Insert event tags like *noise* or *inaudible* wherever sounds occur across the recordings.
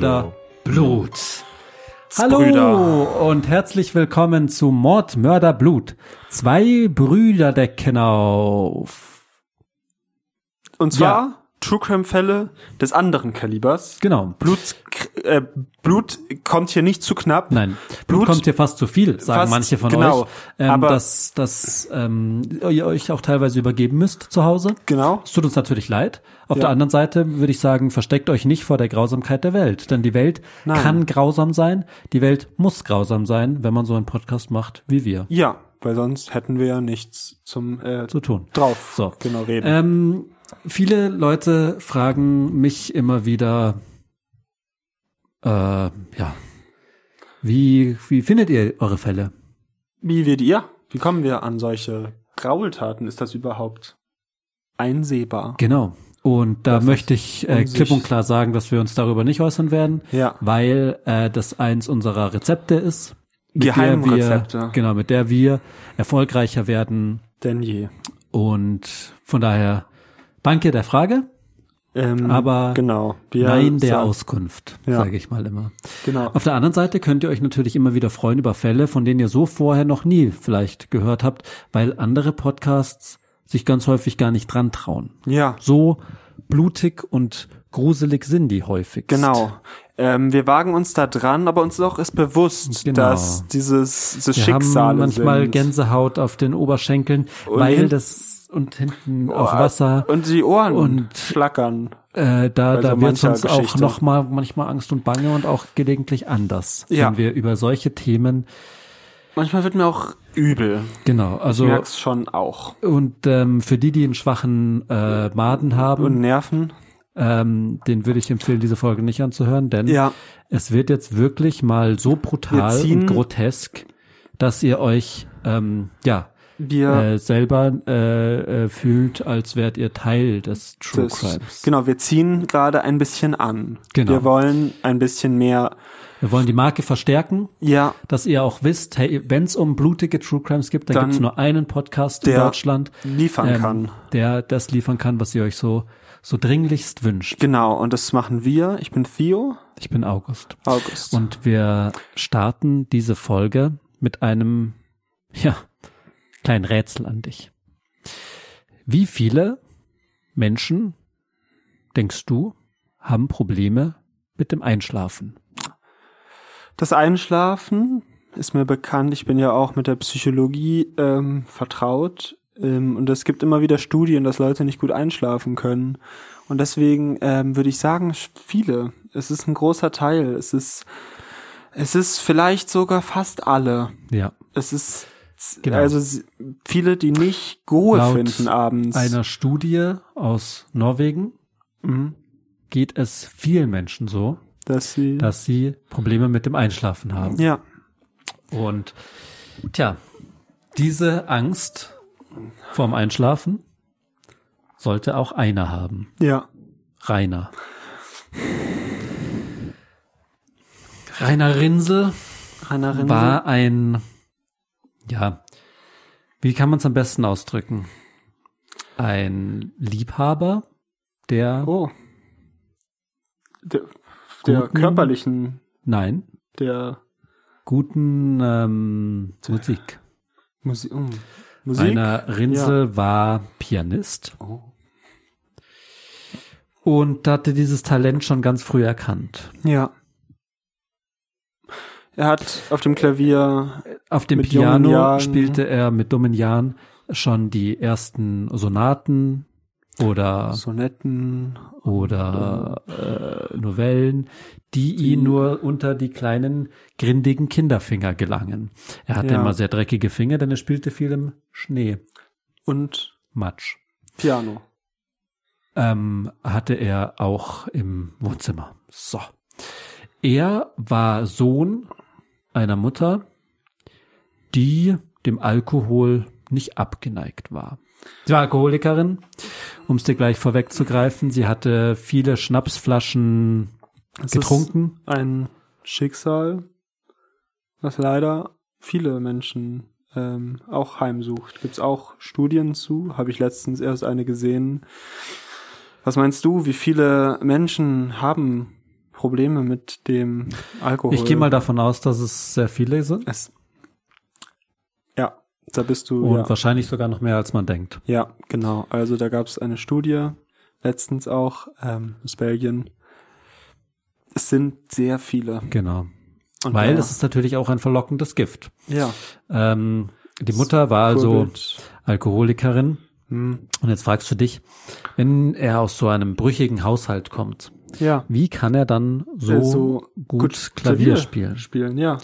Mörder, Blut. Hallo Brüder. und herzlich willkommen zu Mord, Mörder, Blut. Zwei Brüder decken auf. Und zwar True Crime Fälle des anderen Kalibers. Genau. Blut, äh, Blut kommt hier nicht zu knapp. Nein, Blut, Blut- kommt hier fast zu viel, sagen Fast, manche von genau. euch. Ähm, Aber- dass dass ähm, ihr euch auch teilweise übergeben müsst zu Hause. Genau. Es tut uns natürlich leid. Auf Ja. der anderen Seite würde ich sagen, versteckt euch nicht vor der Grausamkeit der Welt. Denn die Welt Nein. kann grausam sein. Die Welt muss grausam sein, wenn man so einen Podcast macht wie wir Ja, weil sonst hätten wir ja nichts zum äh, zu tun. drauf So. genau reden. Ähm, viele Leute fragen mich immer wieder, äh, ja, wie, wie findet ihr eure Fälle? Wie wird ihr? Wie kommen wir an solche Graultaten? Ist das überhaupt einsehbar? Genau. Und da Das möchte ich äh, klipp und klar sagen, dass wir uns darüber nicht äußern werden, Ja. weil äh, das eins unserer Rezepte ist. der wir, Geheimrezepte. Genau, mit der wir erfolgreicher werden. Denn je. Und von daher, danke der Frage, Ähm, aber genau. Wir nein der sagen- Auskunft, Ja. sage ich mal immer. Genau. Auf der anderen Seite könnt ihr euch natürlich immer wieder freuen über Fälle, von denen ihr so vorher noch nie vielleicht gehört habt, weil andere Podcasts sich ganz häufig gar nicht dran trauen. Ja. So blutig und gruselig sind die häufig. Genau. Ähm, wir wagen uns da dran, aber uns auch ist bewusst, Genau. dass dieses, dieses Wir Schicksale haben manchmal sind. Gänsehaut auf den Oberschenkeln, Und weil das und hinten auf Wasser. Und die Ohren Und- schlackern. Äh, da bei da wird uns auch Geschichte. noch mal manchmal Angst und Bange und auch gelegentlich anders, Ja. wenn wir über solche Themen Manchmal wird mir auch übel. genau. Ich Also merk's schon auch. und ähm, für die, die einen schwachen äh, Maden haben, Und Nerven. Ähm, den würde ich empfehlen, diese Folge nicht anzuhören, denn Ja. es wird jetzt wirklich mal so brutal und grotesk, dass ihr euch ähm, ja Wir äh, selber äh, äh, fühlt, als wärt ihr Teil des True das, Crimes. genau, wir ziehen gerade ein bisschen an. Genau. Wir wollen ein bisschen mehr. Wir wollen die Marke verstärken, Ja, dass ihr auch wisst, hey, wenn es um blutige True Crimes gibt, dann, Dann gibt's nur einen Podcast in der Deutschland, liefern ähm, kann. der das liefern kann, was ihr euch so so dringlichst wünscht. Genau. Und das machen wir. Ich bin Theo. Ich bin August. August. Und wir starten diese Folge mit einem, ja, kleinen Rätsel an dich. Wie viele Menschen, denkst du, haben Probleme mit dem Einschlafen? Das Einschlafen ist mir bekannt. Ich bin ja auch mit der Psychologie ähm, vertraut. Ähm, und es gibt immer wieder Studien, dass Leute nicht gut einschlafen können. Und deswegen ähm, würde ich sagen, viele. Es ist ein großer Teil. Es ist, es ist vielleicht sogar fast alle. Ja. Es ist Genau. also viele, die nicht Ruhe Laut finden abends. Einer Studie aus Norwegen Mhm. geht es vielen Menschen so, dass sie dass sie Probleme mit dem Einschlafen haben. ja Und tja, diese Angst vorm Einschlafen sollte auch einer haben. ja Rainer. Rainer Rinsel Rainer Rinsel. war ein, ja, wie kann man es am besten ausdrücken? Ein Liebhaber, der, oh der, der Guten- körperlichen nein, der guten ähm, Musik. Musik. Mm. Musik? Rainer Rinsel war Pianist Oh. und hatte dieses Talent schon ganz früh erkannt. Ja. Er hat auf dem Klavier, Auf dem Piano spielte er mit dummen Jahren schon die ersten Sonaten oder Sonetten, oder äh, Novellen, die, ihn nur unter die kleinen grindigen Kinderfinger gelangen. Er hatte Ja. immer sehr dreckige Finger, denn er spielte viel im Schnee, und Matsch. Piano. Ähm, hatte er auch im Wohnzimmer. So. Er war Sohn einer Mutter, die dem Alkohol nicht abgeneigt war. Sie war Alkoholikerin, um es dir gleich vorwegzugreifen. Sie hatte viele Schnapsflaschen Es getrunken. Ein Schicksal, was leider viele Menschen ähm, auch heimsucht. Gibt's auch Studien zu? Habe ich letztens erst eine gesehen. Was meinst du, wie viele Menschen haben Probleme mit dem Alkohol. Ich gehe mal davon aus, dass es sehr viele sind. Es, da bist du. Und ja. wahrscheinlich sogar noch mehr, als man denkt. Ja, genau. Also da gab es eine Studie, letztens auch, ähm, aus Belgien. Es sind sehr viele. Genau. Und Weil da- es ist natürlich auch ein verlockendes Gift. ja, Ähm, die Mutter war also. Alkoholikerin. Hm, Und jetzt fragst du dich, wenn er aus so einem brüchigen Haushalt kommt, ja, wie kann er dann so, Äh, so gut, Klavier, spielen? Spielen, ja.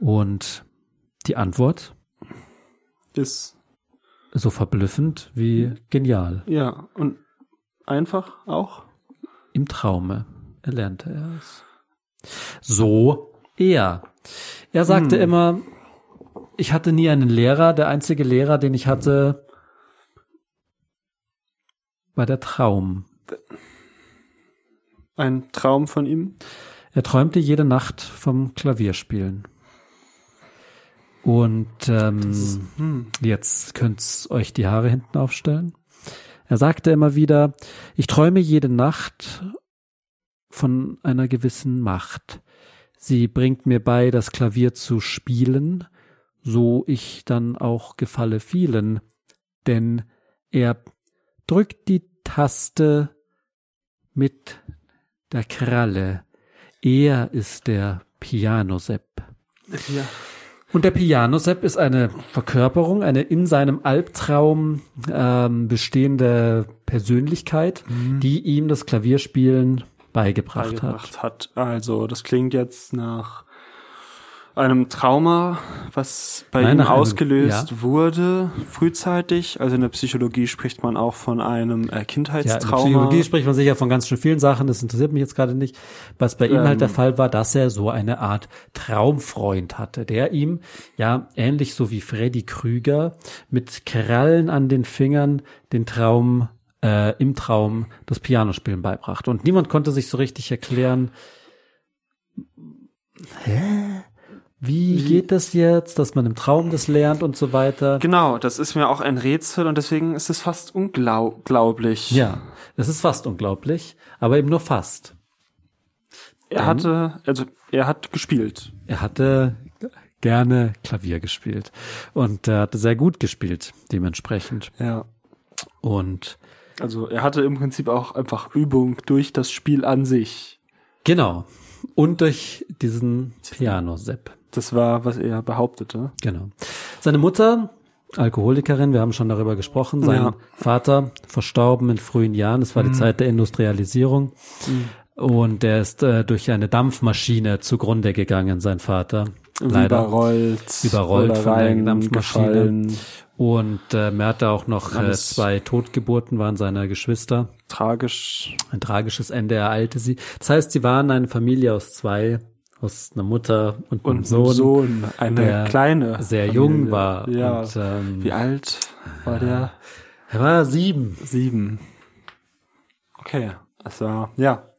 Und die Antwort, Ist, so verblüffend wie genial. ja, und einfach auch. Im Traume erlernte er es. So er. Er sagte Hm. immer, ich hatte nie einen Lehrer. Der einzige Lehrer, den ich hatte, war der Traum. Ein Traum von ihm. Er träumte jede Nacht vom Klavierspielen. Und ähm, Hm. jetzt könnt's euch die Haare hinten aufstellen. Er sagte immer wieder, ich träume jede Nacht von einer gewissen Macht. Sie bringt mir bei, das Klavier zu spielen, so ich dann auch gefalle vielen, denn er drückt die Taste mit der Kralle. Er ist der Pianosepp. Ja. Und der Pianosepp ist eine Verkörperung, eine in seinem Albtraum ähm, bestehende Persönlichkeit, die ihm das Klavierspielen beigebracht, hat. beigebracht hat. Also, das klingt jetzt nach einem Trauma, was bei Nein, ihm nach einem- ausgelöst ja. wurde, frühzeitig. Also in der Psychologie spricht man auch von einem äh, Ja, in der Kindheitstrauma. Psychologie spricht man sicher von ganz schön vielen Sachen, das interessiert mich jetzt gerade nicht. Was bei ihm halt der Ähm. Fall war, dass er so eine Art Traumfreund hatte, der ihm, ja, ähnlich so wie Freddy Krüger, mit Krallen an den Fingern den Traum, äh, im Traum das Pianospielen beibrachte. Und niemand konnte sich so richtig erklären, hä? Wie, geht das jetzt, dass man im Traum das lernt und so weiter? Genau, das ist mir auch ein Rätsel und deswegen ist es fast unglaublich. Ja, das ist fast unglaublich, aber eben nur fast. Er hatte, also er hat gespielt. Er hatte gerne Klavier gespielt und er hatte sehr gut gespielt, dementsprechend. Ja. Und Also er hatte im Prinzip auch einfach Übung durch das Spiel an sich. genau. Und durch diesen Piano-Sepp. Das war, was er behauptete. Genau. Seine Mutter, Alkoholikerin, wir haben schon darüber gesprochen. Sein Ja. Vater verstorben in frühen Jahren. Es war die Zeit der Industrialisierung. Und er ist äh, durch eine Dampfmaschine zugrunde gegangen, sein Vater. Leider. Überrollt. Überrollt von der Dampfmaschine. gefallen. Und ähm, er hatte auch noch äh, zwei Totgeburten, waren seine Geschwister. Tragisch. Ein tragisches Ende ereilte sie. Das heißt, sie waren eine Familie aus zwei, aus einer Mutter und, einem Und Sohn, Sohn, eine der kleine. sehr Familie. jung war. Ja. Und, ähm, Wie alt war der? er war sieben. Sieben. Okay. War, ja.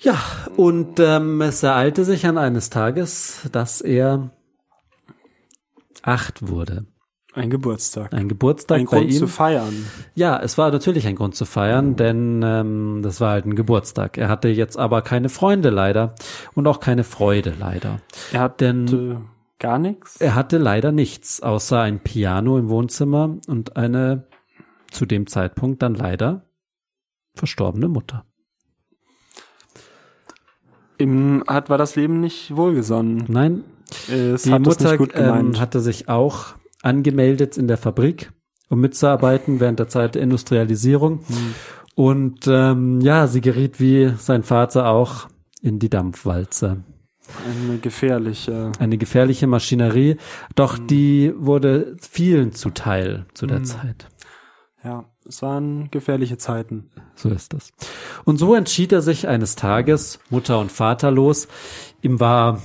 Ja, und ähm, es ereilte sich an eines Tages, dass er acht wurde. Ein Geburtstag. Ein Geburtstag Ein bei Grund ihm. zu feiern. Ja, es war natürlich ein Grund zu feiern, denn ähm, das war halt ein Geburtstag. Er hatte jetzt aber keine Freunde leider und auch keine Freude leider. Er hat Denn gar nichts. er hatte leider nichts, außer ein Piano im Wohnzimmer und eine zu dem Zeitpunkt dann leider verstorbene Mutter. Ihm hat, war das Leben nicht wohlgesonnen. Nein, Es die Mutter nicht gut gemeint. ähm, hatte sich auch angemeldet in der Fabrik, um mitzuarbeiten während der Zeit der Industrialisierung. Hm. Und ähm, ja, sie geriet wie sein Vater auch in die Dampfwalze. Eine gefährliche. Eine gefährliche Maschinerie, doch Hm. die wurde vielen zuteil zu der Zeit. Ja, es waren gefährliche Zeiten. So ist das. Und so entschied er sich eines Tages, Mutter und Vater los. Ihm war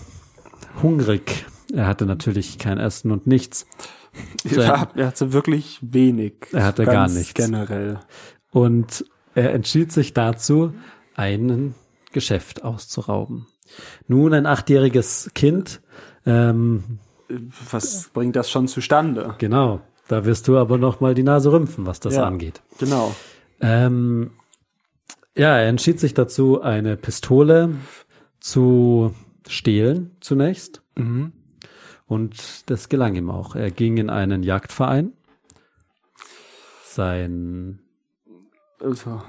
hungrig. Er hatte natürlich kein Essen und nichts. *laughs* Er, hatte wirklich wenig. Er hatte gar nichts. Generell. Und er entschied sich dazu, ein Geschäft auszurauben. Nun ein achtjähriges Kind, ähm, Was bringt das schon zustande? genau, da wirst du aber noch mal die Nase rümpfen, was das Ja. angeht. Genau. Ähm, Ja, er entschied sich dazu, eine Pistole zu stehlen zunächst. Mhm. Und das gelang ihm auch. Er ging in einen Jagdverein. Sein, Also,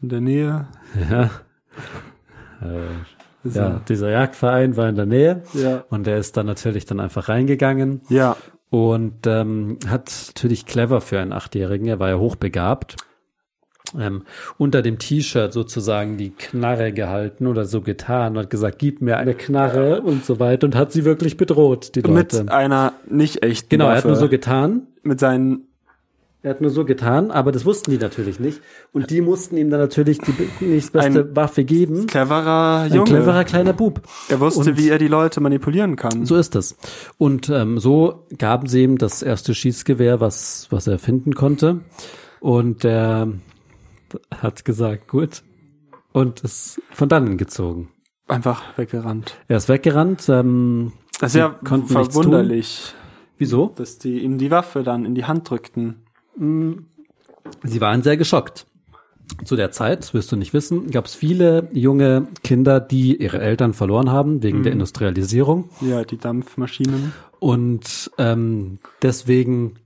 in der Nähe. ja, *laughs* äh, Ist ja, dieser Jagdverein war in der Nähe. ja. Und er ist dann natürlich dann einfach reingegangen Ja. und ähm, hat natürlich clever für einen Achtjährigen, er war ja hochbegabt, ähm, unter dem T-Shirt sozusagen die Knarre gehalten oder so getan und hat gesagt, gib mir eine Knarre und so weiter und hat sie wirklich bedroht, die Leute. Mit einer nicht echten genau, er Waffe. hat nur so getan, mit seinen er hat nur so getan, aber das wussten die natürlich nicht. Und die mussten ihm dann natürlich die be- nächstbeste Ein Waffe geben. cleverer Ein Junge. cleverer kleiner Bub. er wusste, Und- wie er die Leute manipulieren kann. So ist es. Und ähm, so gaben sie ihm das erste Schießgewehr, was, was er finden konnte. Und er hat gesagt, gut. Und ist von dannen gezogen. Einfach weggerannt. Er ist weggerannt. Ähm, Das ist ja verwunderlich, wieso? dass die ihm die Waffe dann in die Hand drückten. Sie waren sehr geschockt. Zu der Zeit, wirst du nicht wissen, gab es viele junge Kinder, die ihre Eltern verloren haben wegen der Industrialisierung. Ja, die Dampfmaschinen. Und ähm, deswegen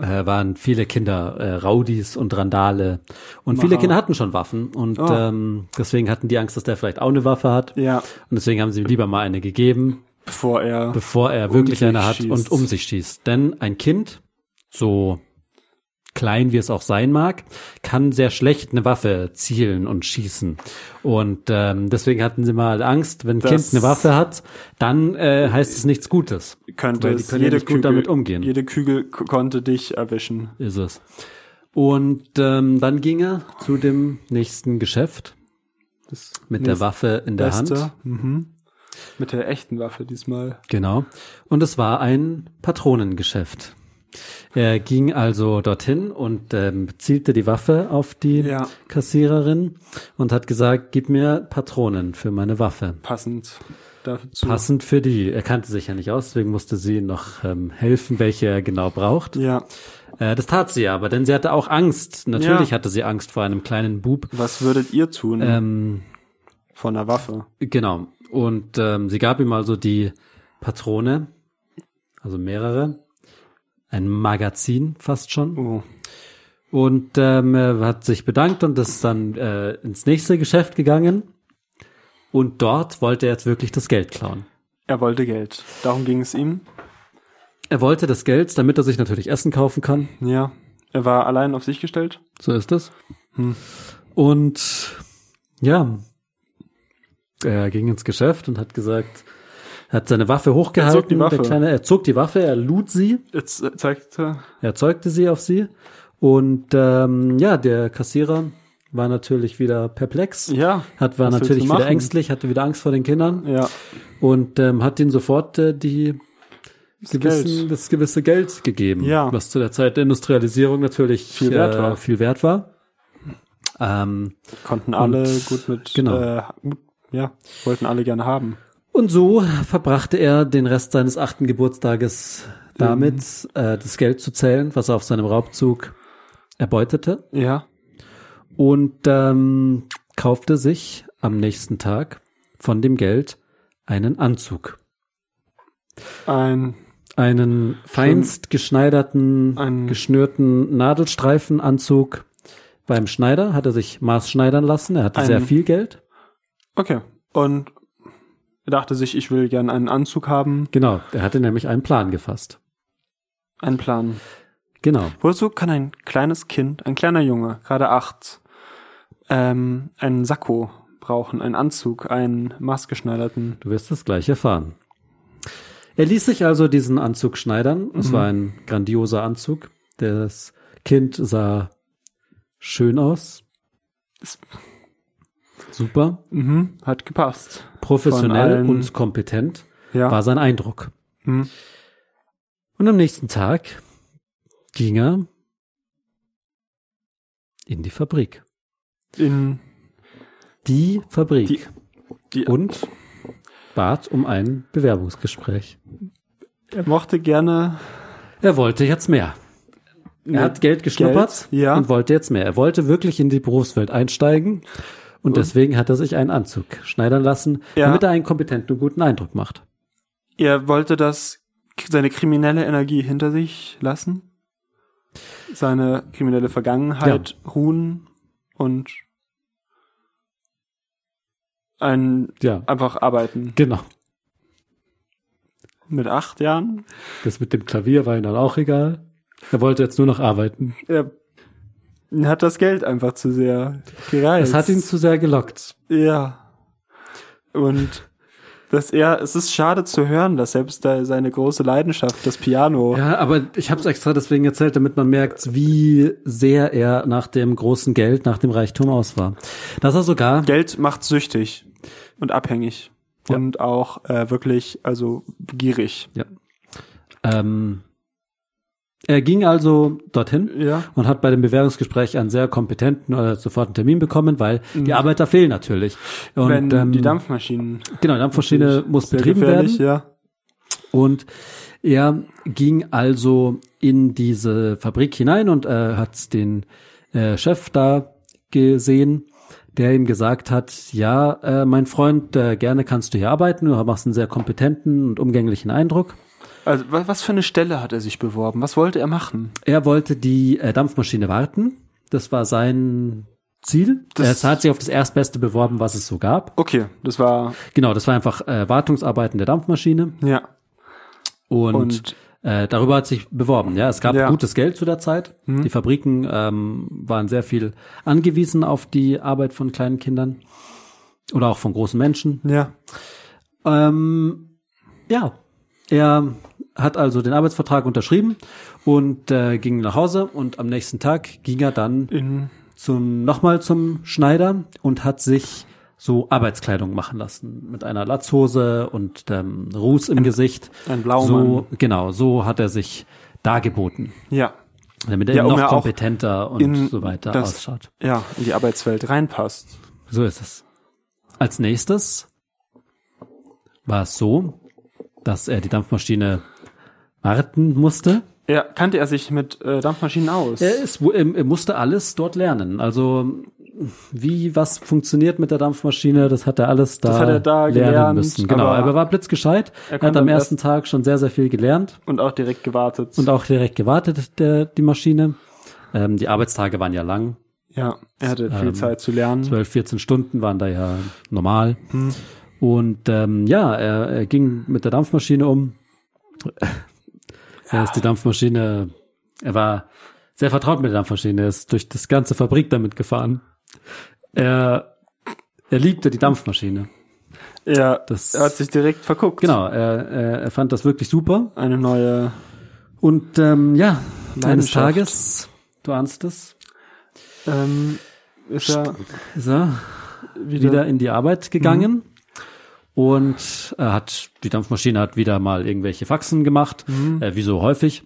äh, waren viele Kinder äh, Raudis und Randale. Und viele Aha. Kinder hatten schon Waffen. Und Oh. ähm, deswegen hatten die Angst, dass der vielleicht auch eine Waffe hat. Ja, Und deswegen haben sie ihm lieber mal eine gegeben, bevor er bevor er wirklich eine hat schießt. und um sich schießt. Denn ein Kind, so klein wie es auch sein mag, kann sehr schlecht eine Waffe zielen und schießen. Und ähm, deswegen hatten sie mal Angst, wenn ein Das- Kind eine Waffe hat, dann äh, heißt es nichts Gutes. könnte es können ja jede nicht gut Kügel, damit umgehen. Jede Kügel konnte dich erwischen. ist es. Und ähm, dann ging er zu dem nächsten Geschäft Das mit der Waffe in der Hand. Beste. Mhm. Mit der echten Waffe diesmal. Genau. Und es war ein Patronengeschäft. Er ging also dorthin und ähm, zielte die Waffe auf die Ja. Kassiererin und hat gesagt, gib mir Patronen für meine Waffe. Passend dazu. Passend für die. Er kannte sich ja nicht aus, deswegen musste sie noch ähm, helfen, welche er genau braucht. Ja. Äh, das tat sie aber, denn sie hatte auch Angst. Natürlich Ja. hatte sie Angst vor einem kleinen Bub. Was würdet ihr tun Ähm, von der Waffe? Genau. Und ähm, sie gab ihm also die Patrone, also mehrere, ein Magazin fast schon. Oh. Und ähm, er hat sich bedankt und ist dann äh, ins nächste Geschäft gegangen. Und dort wollte er jetzt wirklich das Geld klauen. Er wollte Geld. Darum ging es ihm. Er wollte das Geld, damit er sich natürlich Essen kaufen kann. Ja. Er war allein auf sich gestellt. So ist es. Hm. Und ja, er ging ins Geschäft und hat gesagt, hat seine Waffe hochgehalten. Er zog die Waffe. Kleine, er zog die Waffe, er lud sie, äh, zeigte er zeugte sie auf sie. Und ähm, ja, der Kassierer war natürlich wieder perplex. ja. Hat, war natürlich wieder machen? ängstlich, hatte wieder Angst vor den Kindern Ja. und ähm, hat ihnen sofort äh, die gewissen, Geld. das gewisse Geld gegeben, Ja. was zu der Zeit der Industrialisierung natürlich Viel wert äh, war. Viel wert war. Ähm, Konnten alle gut mit. genau. Äh, ja. Wollten alle gerne haben. Und so verbrachte er den Rest seines achten Geburtstages damit, Mhm. äh, das Geld zu zählen, was er auf seinem Raubzug erbeutete. Ja. und ähm, kaufte sich am nächsten Tag von dem Geld einen Anzug. Ein. Einen feinst geschneiderten, Ein- geschnürten Nadelstreifenanzug beim Schneider, hat er sich maßschneidern lassen. Er hatte sehr viel Geld. Okay. Und er dachte sich, ich will gern einen Anzug haben. Genau, er hatte nämlich einen Plan gefasst. Einen Plan. Genau. Wozu kann ein kleines Kind, ein kleiner Junge, gerade acht, ähm, einen Sakko brauchen, einen Anzug, einen maßgeschneiderten? Du wirst es gleich erfahren. Er ließ sich also diesen Anzug schneidern. Es Mhm. war ein grandioser Anzug. Das Kind sah schön aus. Es- Super. Mhm, hat gepasst. Professionell und kompetent Ja. war sein Eindruck. Mhm. Und am nächsten Tag ging er in die Fabrik. In Die Fabrik. Die- die, und bat um ein Bewerbungsgespräch. er mochte gerne, Er wollte jetzt mehr. Er hat Geld geschnuppert Geld, ja. und wollte jetzt mehr. Er wollte wirklich in die Berufswelt einsteigen und deswegen hat er sich einen Anzug schneidern lassen, Ja. damit er einen kompetenten und guten Eindruck macht. Er wollte das, seine kriminelle Energie hinter sich lassen, seine kriminelle Vergangenheit ruhen und ein, Ja, einfach arbeiten. genau. Mit acht Jahren. Das mit dem Klavier war ihm dann auch egal. Er wollte jetzt nur noch arbeiten. Er hat das Geld einfach zu sehr gereizt. Es hat ihn zu sehr gelockt. Ja. Und dass er, es ist schade zu hören, dass selbst da seine große Leidenschaft, das Piano, Ja, aber ich habe es extra deswegen erzählt, damit man merkt, wie sehr er nach dem großen Geld, nach dem Reichtum aus war. Dass er sogar Geld macht süchtig und abhängig. Ja. Und auch äh, wirklich, also gierig. Ja. Ähm, er ging also dorthin Ja. und hat bei dem Bewerbungsgespräch einen sehr kompetenten oder sofort einen Termin bekommen, weil die Arbeiter fehlen natürlich. Und Wenn ähm, die Dampfmaschinen genau, die Dampfmaschine muss betrieben werden. ja. Und er ging also in diese Fabrik hinein und äh, hat den äh, Chef da gesehen, der ihm gesagt hat, ja, äh, mein Freund, äh, gerne kannst du hier arbeiten, du machst einen sehr kompetenten und umgänglichen Eindruck. Also wa- was für eine Stelle hat er sich beworben? Was wollte er machen? Er wollte die äh, Dampfmaschine warten. Das war sein Ziel. Das- er hat sich auf das Erstbeste beworben, was es so gab. Okay, das war Genau, das war einfach äh, Wartungsarbeiten der Dampfmaschine. ja Und, Und- äh, darüber hat sich beworben. Ja, es gab Ja. gutes Geld zu der Zeit. Die Fabriken ähm, waren sehr viel angewiesen auf die Arbeit von kleinen Kindern oder auch von großen Menschen. ja Ähm, ja, er hat also den Arbeitsvertrag unterschrieben und äh, ging nach Hause und am nächsten Tag ging er dann in zum nochmal zum Schneider und hat sich so Arbeitskleidung machen lassen mit einer Latzhose und ähm, Ruß im Gesicht. ein Blaumann. So genau, so hat er sich dargeboten, ja damit er Ja, noch kompetenter und so weiter das- ausschaut. ja in die Arbeitswelt reinpasst. So ist es. Als nächstes war es so, dass er die Dampfmaschine warten musste. Ja, kannte er sich mit äh, Dampfmaschinen aus? Er, ist, er, musste alles dort lernen. Also wie was funktioniert mit der Dampfmaschine, das hat er alles da, Das hat er da lernen gelernt, müssen. Genau, aber er war blitzgescheit. er Er, hat am ersten Tag schon sehr, sehr viel gelernt und auch direkt gewartet. und auch direkt gewartet, der, die Maschine. Ähm, die Arbeitstage waren ja lang. ja, er hatte viel Ähm, Zeit zu lernen. 12, 14 Stunden waren da ja normal. Hm. Und ähm, ja, er, er ging mit der Dampfmaschine um. Er ist die Dampfmaschine, er war sehr vertraut mit der Dampfmaschine, er ist durch das ganze Fabrik damit gefahren. Er, er liebte die Dampfmaschine. Er, Das- er hat sich direkt verguckt. Genau, er, er, er fand das wirklich super. Eine neue, Und ähm, ja, eines. Tages, du ahnst es, ähm, ist er ist er wieder, wieder in die Arbeit gegangen und er hat die Dampfmaschine hat wieder mal irgendwelche Faxen gemacht, äh, wie so häufig.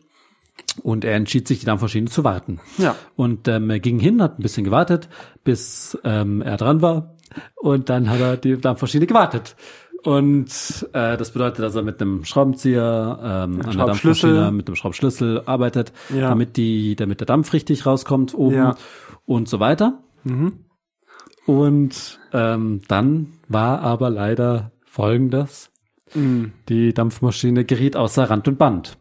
Und er entschied sich, die Dampfmaschine zu warten. Ja. Und ähm, er ging hin, hat ein bisschen gewartet, bis ähm, er dran war. Und dann hat er die Dampfmaschine gewartet. Und äh, das bedeutet, dass er mit einem Schraubenzieher ähm, an der. Dampfmaschine mit dem Schraubschlüssel arbeitet, Ja. damit die, damit der Dampf richtig rauskommt oben Ja. und so weiter. Und ähm, dann war aber leider Folgendes. Mhm. Die Dampfmaschine geriet außer Rand und Band.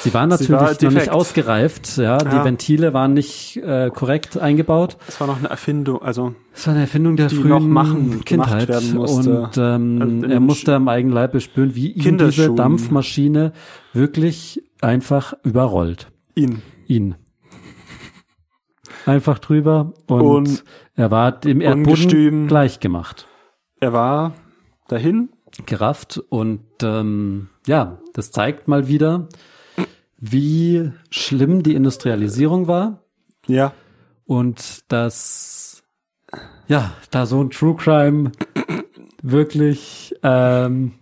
Sie war natürlich war noch nicht ausgereift, ja. Die Ja. Ventile waren nicht äh, korrekt eingebaut. Es war noch eine Erfindung, also Es war eine Erfindung der Die frühen machen- Kindheit. Und ähm, Also er musste am eigenen Leib bespüren, wie ihn diese. Dampfmaschine wirklich einfach überrollt. ihn. Ihn. Einfach drüber und, Und er war dem Erdboden gleich gemacht. Er war dahin. gerafft und ähm, ja, das zeigt mal wieder, wie schlimm die Industrialisierung war Ja. und dass ja, da so ein True Crime wirklich ähm,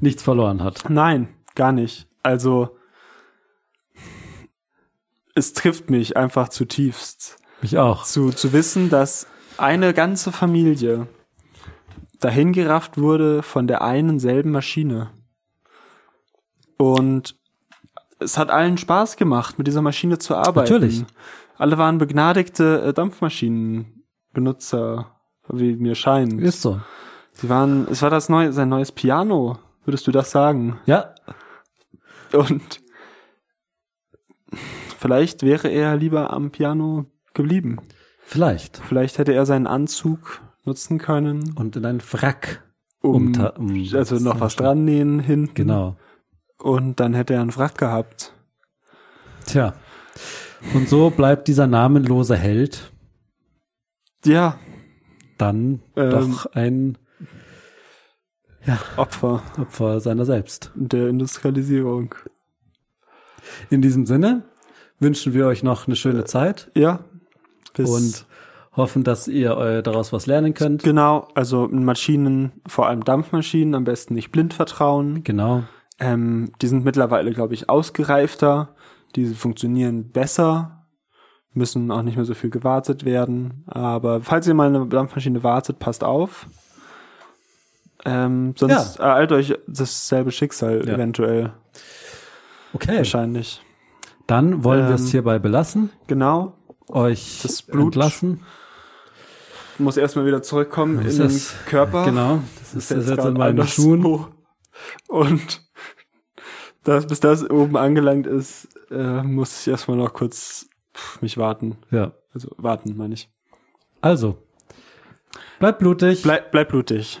nichts verloren hat. Nein, gar nicht. Also es trifft mich einfach zutiefst. Mich auch. Zu, zu wissen, dass eine ganze Familie dahin gerafft wurde von der einen selben Maschine. Und es hat allen Spaß gemacht, mit dieser Maschine zu arbeiten. Natürlich. Alle waren begnadigte äh, Dampfmaschinenbenutzer, wie mir scheint. Ist so. Sie waren, es war das neue, sein neues Piano, würdest du das sagen? Ja, Und vielleicht wäre er lieber am Piano geblieben. vielleicht. Vielleicht hätte er seinen Anzug nutzen können, Und in ein Wrack. um, um- also noch was dran nähen hinten. Genau. Und dann hätte er einen Wrack gehabt. Tja. Und so bleibt dieser namenlose Held Ja, dann Ähm. doch ein Opfer Opfer seiner selbst. der Industrialisierung. In diesem Sinne wünschen wir euch noch eine schöne Zeit Ja. Bis und hoffen, dass ihr äh, daraus was lernen könnt. Genau, also Maschinen, vor allem Dampfmaschinen, am besten nicht blind vertrauen. Genau. Ähm, die sind mittlerweile, glaube ich, ausgereifter. Die funktionieren besser, müssen auch nicht mehr so viel gewartet werden. Aber falls ihr mal eine Dampfmaschine wartet, passt auf. Ähm, sonst ereilt euch dasselbe Schicksal Ja. eventuell, Okay. wahrscheinlich. Dann wollen wir es Ähm, hierbei belassen, Genau. euch Das Blut- entlassen. Muss erstmal wieder zurückkommen Das in den ist- Körper. Genau. Das ist jetzt, jetzt gerade in meinen. Schuhen. Und das, bis das oben angelangt ist, äh, muss ich erstmal noch kurz pff, mich warten. Ja. Also warten, meine ich. Also. Bleibt blutig. Bleib, bleib blutig.